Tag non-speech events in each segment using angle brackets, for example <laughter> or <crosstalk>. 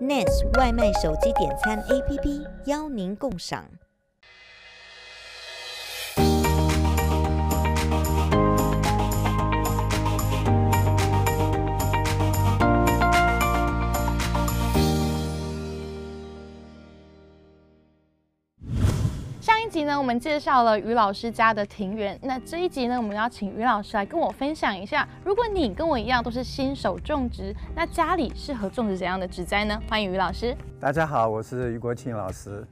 NES 外卖手机点餐 APP 邀您共赏。集呢，我们介绍了于老师家的庭园。那这一集呢，我们要请于老师来跟我分享一下，如果你跟我一样都是新手种植，那家里适合种植怎样的植栽呢？欢迎于老师。大家好，我是于国庆老师。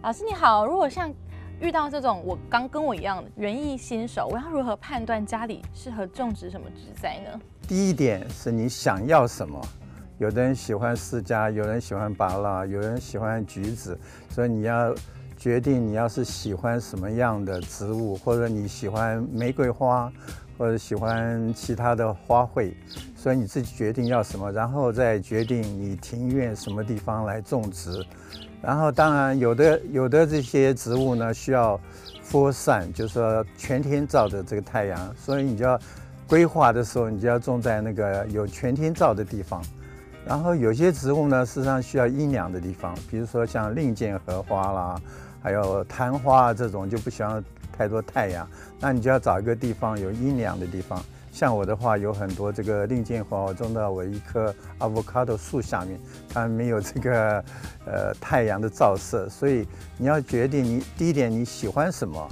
老师你好，如果像遇到这种我刚跟我一样的园艺新手，我要如何判断家里适合种植什么植栽呢？第一点是你想要什么，有的人喜欢释迦，有人喜欢芭乐，有人喜欢橘子，所以你要。决定你要是喜欢什么样的植物，或者你喜欢玫瑰花，或者喜欢其他的花卉，所以你自己决定要什么，然后再决定你庭院什么地方来种植。然后当然有的有的这些植物呢需要 full sun，就是说全天照的这个太阳，所以你就要规划的时候你就要种在那个有全天照的地方。然后有些植物呢事实上需要阴凉的地方，比如说像令箭荷花啦。还有昙花这种就不需要太多太阳，那你就要找一个地方有阴凉的地方。像我的话，有很多这个令箭花，我种到我一棵 avocado 树下面，它没有这个呃太阳的照射，所以你要决定你第一点你喜欢什么，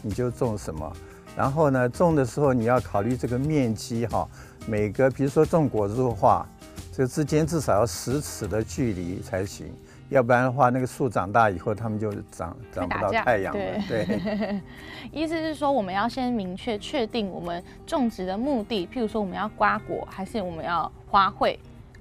你就种什么。然后呢，种的时候你要考虑这个面积哈，每个比如说种果树的话，这之间至少要十尺的距离才行。要不然的话，那个树长大以后，它们就长长不到太阳了。对，对 <laughs> 意思是说，我们要先明确确定我们种植的目的，譬如说我们要瓜果，还是我们要花卉，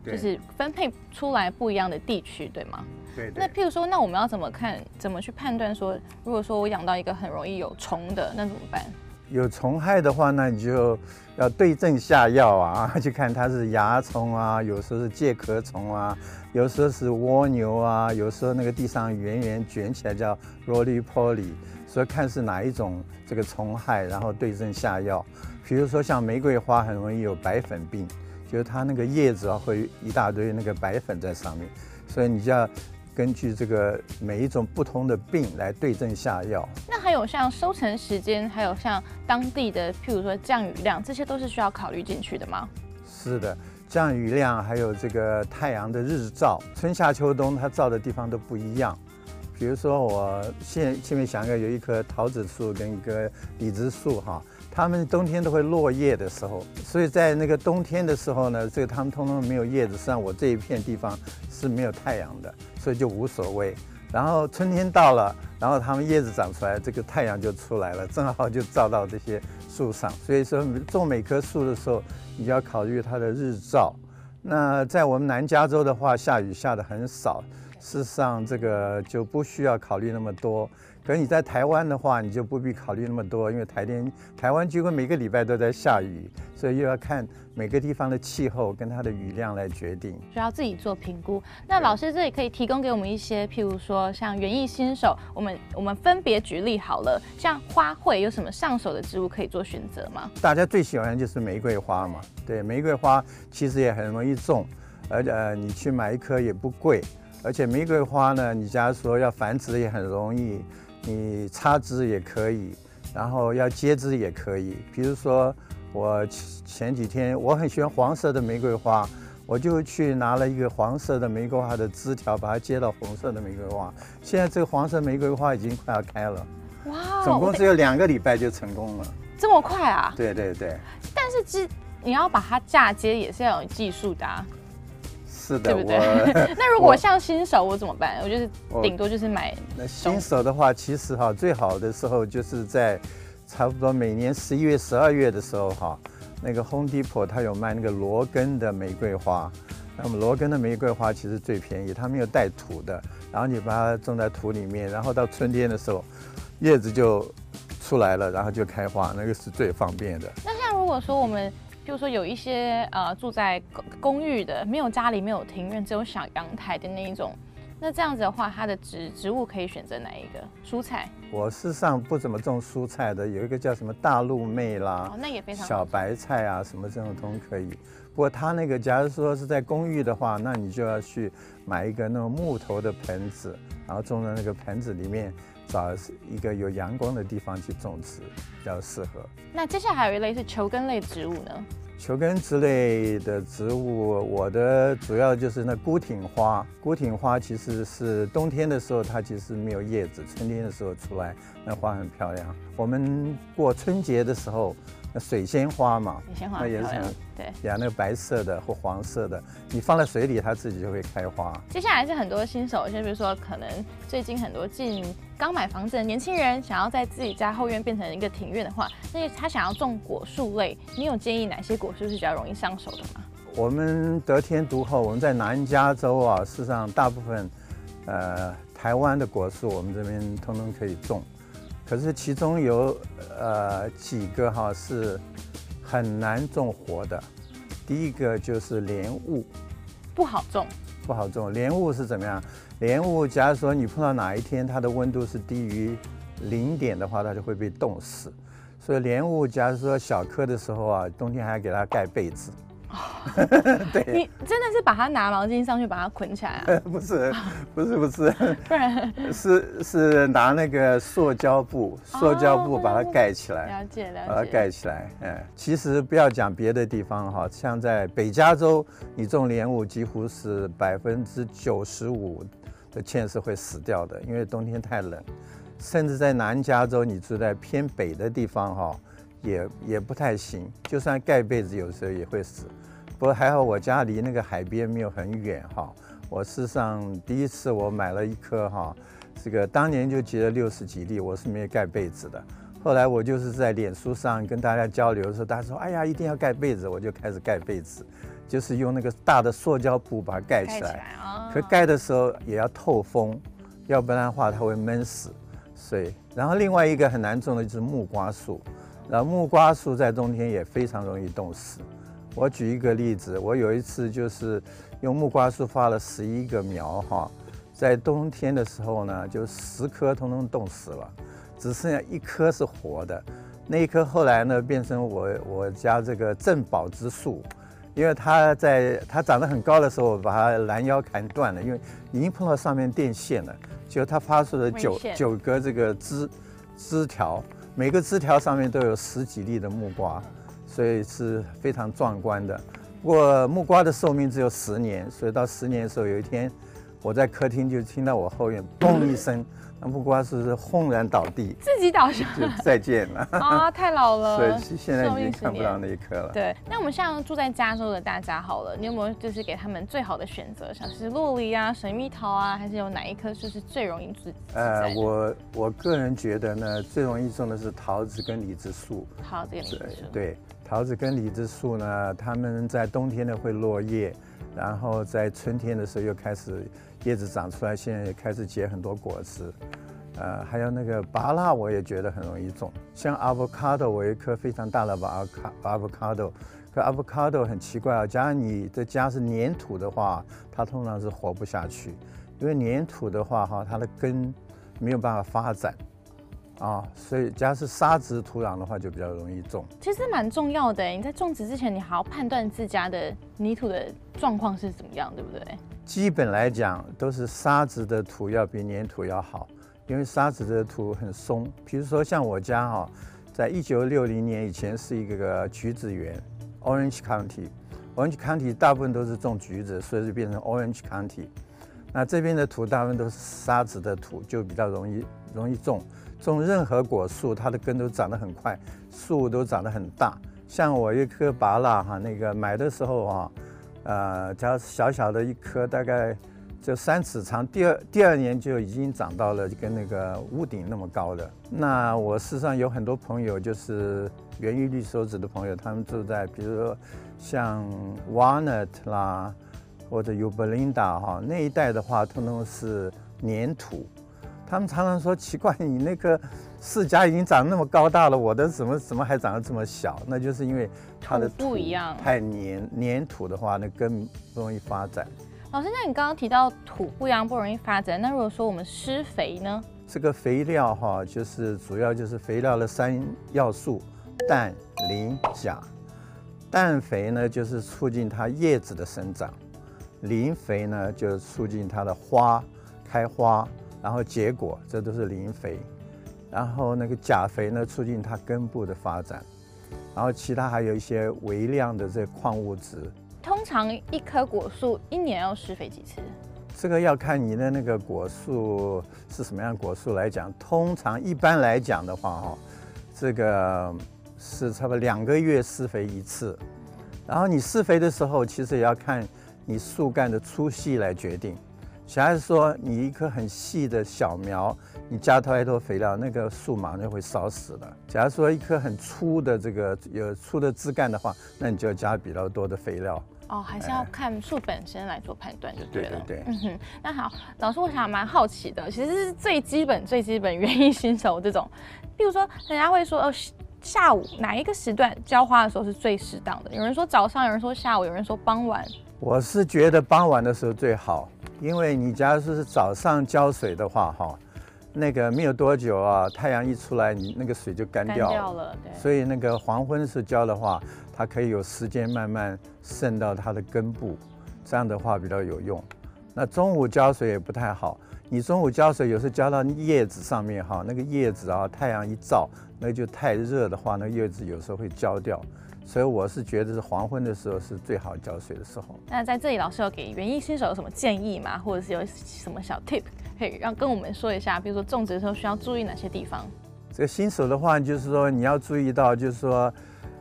就是分配出来不一样的地区，对吗？对，对。那譬如说，那我们要怎么看？怎么去判断说，如果说我养到一个很容易有虫的，那怎么办？有虫害的话，那你就要对症下药啊，<laughs> 去看它是蚜虫啊，有时候是介壳虫啊，有时候是蜗牛啊，有时候那个地上圆圆卷起来叫 roly poly，所以看是哪一种这个虫害，然后对症下药。比如说像玫瑰花很容易有白粉病，就是它那个叶子啊会一大堆那个白粉在上面，所以你就要。根据这个每一种不同的病来对症下药。那还有像收成时间，还有像当地的，譬如说降雨量，这些都是需要考虑进去的吗？是的，降雨量还有这个太阳的日照，春夏秋冬它照的地方都不一样。比如说我现前面想一个，有一棵桃子树跟一个李子树哈。它们冬天都会落叶的时候，所以在那个冬天的时候呢，这个它们通通没有叶子，像我这一片地方是没有太阳的，所以就无所谓。然后春天到了，然后它们叶子长出来，这个太阳就出来了，正好就照到这些树上。所以说种每棵树的时候，你要考虑它的日照。那在我们南加州的话，下雨下的很少，事实上这个就不需要考虑那么多。可是你在台湾的话，你就不必考虑那么多，因为台天台湾几乎每个礼拜都在下雨，所以又要看每个地方的气候跟它的雨量来决定，需要自己做评估。那老师这里可以提供给我们一些，譬如说像园艺新手，我们我们分别举例好了，像花卉有什么上手的植物可以做选择吗？大家最喜欢的就是玫瑰花嘛，对，玫瑰花其实也很容易种，而且呃，你去买一棵也不贵，而且玫瑰花呢，你假如说要繁殖也很容易。你插枝也可以，然后要接枝也可以。比如说，我前几天我很喜欢黄色的玫瑰花，我就去拿了一个黄色的玫瑰花的枝条，把它接到红色的玫瑰花。现在这个黄色玫瑰花已经快要开了，哇！总共只有两个礼拜就成功了，这么快啊？对对对。但是枝你要把它嫁接也是要有技术的啊。是的，对不对？<laughs> 那如果像新手，我怎么办？我就是顶多就是买。那新手的话，其实哈，最好的时候就是在差不多每年十一月、十二月的时候哈，那个 Home Depot 它有卖那个罗根的玫瑰花。那么罗根的玫瑰花其实最便宜，它没有带土的，然后你把它种在土里面，然后到春天的时候，叶子就出来了，然后就开花，那个是最方便的。那像如果说我们。就是说有一些呃住在公寓的，没有家里没有庭院，只有小阳台的那一种那这样子的话，它的植植物可以选择哪一个蔬菜？我事实上不怎么种蔬菜的，有一个叫什么大陆妹啦，哦，那也非常小白菜啊，什么这种都可以。不过它那个，假如说是在公寓的话，那你就要去买一个那种木头的盆子，然后种在那个盆子里面，找一个有阳光的地方去种植，比较适合。那接下来还有一类是球根类植物呢？球根之类的植物，我的主要就是那孤挺花。孤挺花其实是冬天的时候它其实没有叶子，春天的时候出来，那花很漂亮。我们过春节的时候。那水仙花嘛，水仙花那也是很对，养那个白色的或黄色的，你放在水里，它自己就会开花。接下来是很多新手，就比如说可能最近很多进刚买房子的年轻人，想要在自己家后院变成一个庭院的话，那他想要种果树类，你有建议哪些果树是比较容易上手的吗？我们得天独厚，我们在南加州啊，事实上大部分呃台湾的果树，我们这边通通可以种。可是其中有呃几个哈是很难种活的，第一个就是莲雾，不好种，不好种。莲雾是怎么样？莲雾假如说你碰到哪一天它的温度是低于零点的话，它就会被冻死。所以莲雾假如说小颗的时候啊，冬天还要给它盖被子。<laughs> 对，你真的是把它拿毛巾上去把它捆起来啊？<laughs> 不是，不是，不是，<laughs> 不然是是拿那个塑胶布，塑胶布把它盖起来，了解了解，把它盖起来。哎，其实不要讲别的地方哈，像在北加州，你种莲雾几乎是百分之九十五的 chance 会死掉的，因为冬天太冷。甚至在南加州，你住在偏北的地方哈，也也不太行，就算盖被子，有时候也会死。不过还好，我家离那个海边没有很远哈。我事实上第一次我买了一棵哈，这个当年就结了六十几粒，我是没有盖被子的。后来我就是在脸书上跟大家交流的时候，大家说：“哎呀，一定要盖被子。”我就开始盖被子，就是用那个大的塑胶布把它盖起来。盖起来哦。可盖的时候也要透风，要不然的话它会闷死。所以，然后另外一个很难种的就是木瓜树，然后木瓜树在冬天也非常容易冻死。我举一个例子，我有一次就是用木瓜树发了十一个苗哈，在冬天的时候呢，就十棵通通冻死了，只剩下一棵是活的。那一棵后来呢，变成我我家这个镇宝之树，因为它在它长得很高的时候，我把它拦腰砍断了，因为已经碰到上面电线了，就它发出了九九个这个枝枝条，每个枝条上面都有十几粒的木瓜。所以是非常壮观的。不过木瓜的寿命只有十年，所以到十年的时候，有一天我在客厅就听到我后院“嘣”一声。那木瓜树是轰然倒地，自己倒下，就再见了 <laughs> 啊！太老了，<laughs> 所以现在已经看不到那一棵了。对，那我们像住在加州的大家好了，你有没有就是给他们最好的选择，像是洛梨啊、水蜜桃啊，还是有哪一棵树是最容易种？呃，我我个人觉得呢，最容易种的是桃子跟李子树。桃子跟李子树。对，桃子跟李子树呢，它们在冬天呢会落叶，然后在春天的时候又开始。叶子长出来，现在也开始结很多果子，呃，还有那个芭乐，我也觉得很容易种。像 avocado，我有一棵非常大的 avocado，可 avocado 很奇怪啊，假如你的家是粘土的话，它通常是活不下去，因为粘土的话哈，它的根没有办法发展，啊，所以假如是沙质土壤的话，就比较容易种。其实蛮重要的，你在种植之前，你还要判断自家的泥土的状况是怎么样，对不对？基本来讲，都是沙质的土要比粘土要好，因为沙质的土很松。比如说像我家哈，在一九六零年以前是一个橘子园，Orange County，Orange County 大部分都是种橘子，所以就变成 Orange County。那这边的土大部分都是沙质的土，就比较容易容易种。种任何果树，它的根都长得很快，树都长得很大。像我一棵芭乐哈，那个买的时候啊。呃，只要小小的一棵，大概就三尺长，第二第二年就已经长到了跟那个屋顶那么高的。那我事实上有很多朋友，就是园艺绿手指的朋友，他们住在比如说像 Walnut 啦，或者 Yorba Linda 哈那一带的话，通通是粘土。他们常常说奇怪，你那个释迦已经长那么高大了，我的怎么怎么还长得这么小？那就是因为它的土不一样，太黏，黏土的话，那根不容易发展。老师，那你刚刚提到土不一样不容易发展，那如果说我们施肥呢？这个肥料哈，就是主要就是肥料的三要素：氮、磷、钾。氮肥呢，就是促进它叶子的生长；磷肥呢，就是促进它的花开花，然后结果，这都是磷肥。然后那个钾肥呢，促进它根部的发展。然后其他还有一些微量的这矿物质。通常一棵果树一年要施肥几次？这个要看你的那个果树是什么样果树来讲。通常一般来讲的话，哈，这个是差不多两个月施肥一次。然后你施肥的时候，其实也要看你树干的粗细来决定。小孩子说，你一棵很细的小苗，你加太多肥料，那个树马上就会烧死了。假如说一棵很粗的这个有粗的枝干的话，那你就要加比较多的肥料。哦，还是要看树本身来做判断就对了。对对对。嗯哼，那好，老师，我想蛮好奇的，其实是最基本最基本园艺新手这种，比如说人家会说哦，下午哪一个时段浇花的时候是最适当的？有人说早上，有人说下午，有人说傍晚。我是觉得傍晚的时候最好。因为你假如说是早上浇水的话，哈，那个没有多久啊，太阳一出来，你那个水就干掉了。干掉了，对。所以那个黄昏时浇的话，它可以有时间慢慢渗到它的根部，这样的话比较有用。那中午浇水也不太好，你中午浇水有时候浇到叶子上面哈，那个叶子啊，太阳一照，那就太热的话，那叶子有时候会焦掉。所以我是觉得是黄昏的时候是最好浇水的时候。那在这里，老师有给园艺新手有什么建议吗？或者是有什么小 tip 可以让跟我们说一下？比如说种植的时候需要注意哪些地方？这个新手的话，就是说你要注意到，就是说，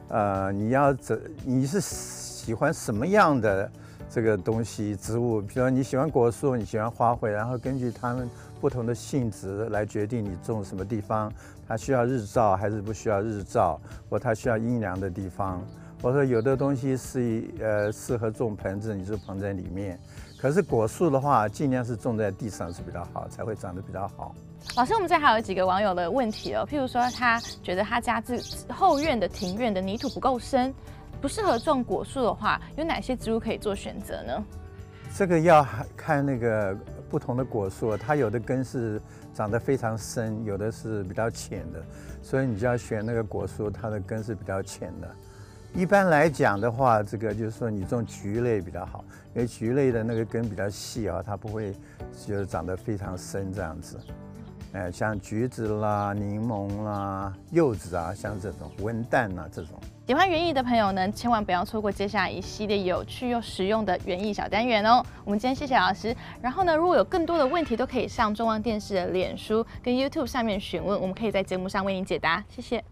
呃，你要怎你是喜欢什么样的这个东西植物？比如说你喜欢果树，你喜欢花卉，然后根据它们不同的性质来决定你种什么地方。它需要日照还是不需要日照，或它需要阴凉的地方，我说有的东西是呃适合种盆子，你就盆在里面。可是果树的话，尽量是种在地上是比较好，才会长得比较好。老师，我们这还有几个网友的问题哦，譬如说他觉得他家自后院的庭院的泥土不够深，不适合种果树的话，有哪些植物可以做选择呢？这个要看那个不同的果树，它有的根是长得非常深，有的是比较浅的，所以你就要选那个果树，它的根是比较浅的。一般来讲的话，这个就是说你种橘类比较好，因为橘类的那个根比较细啊，它不会就是长得非常深这样子。哎，像橘子啦、柠檬啦、柚子啊，像这种文旦呐这种。喜欢园艺的朋友呢，千万不要错过接下来一系列有趣又实用的园艺小单元哦。我们今天谢谢老师，然后呢，如果有更多的问题，都可以上中央电视的脸书跟 YouTube 上面询问，我们可以在节目上为您解答。谢谢。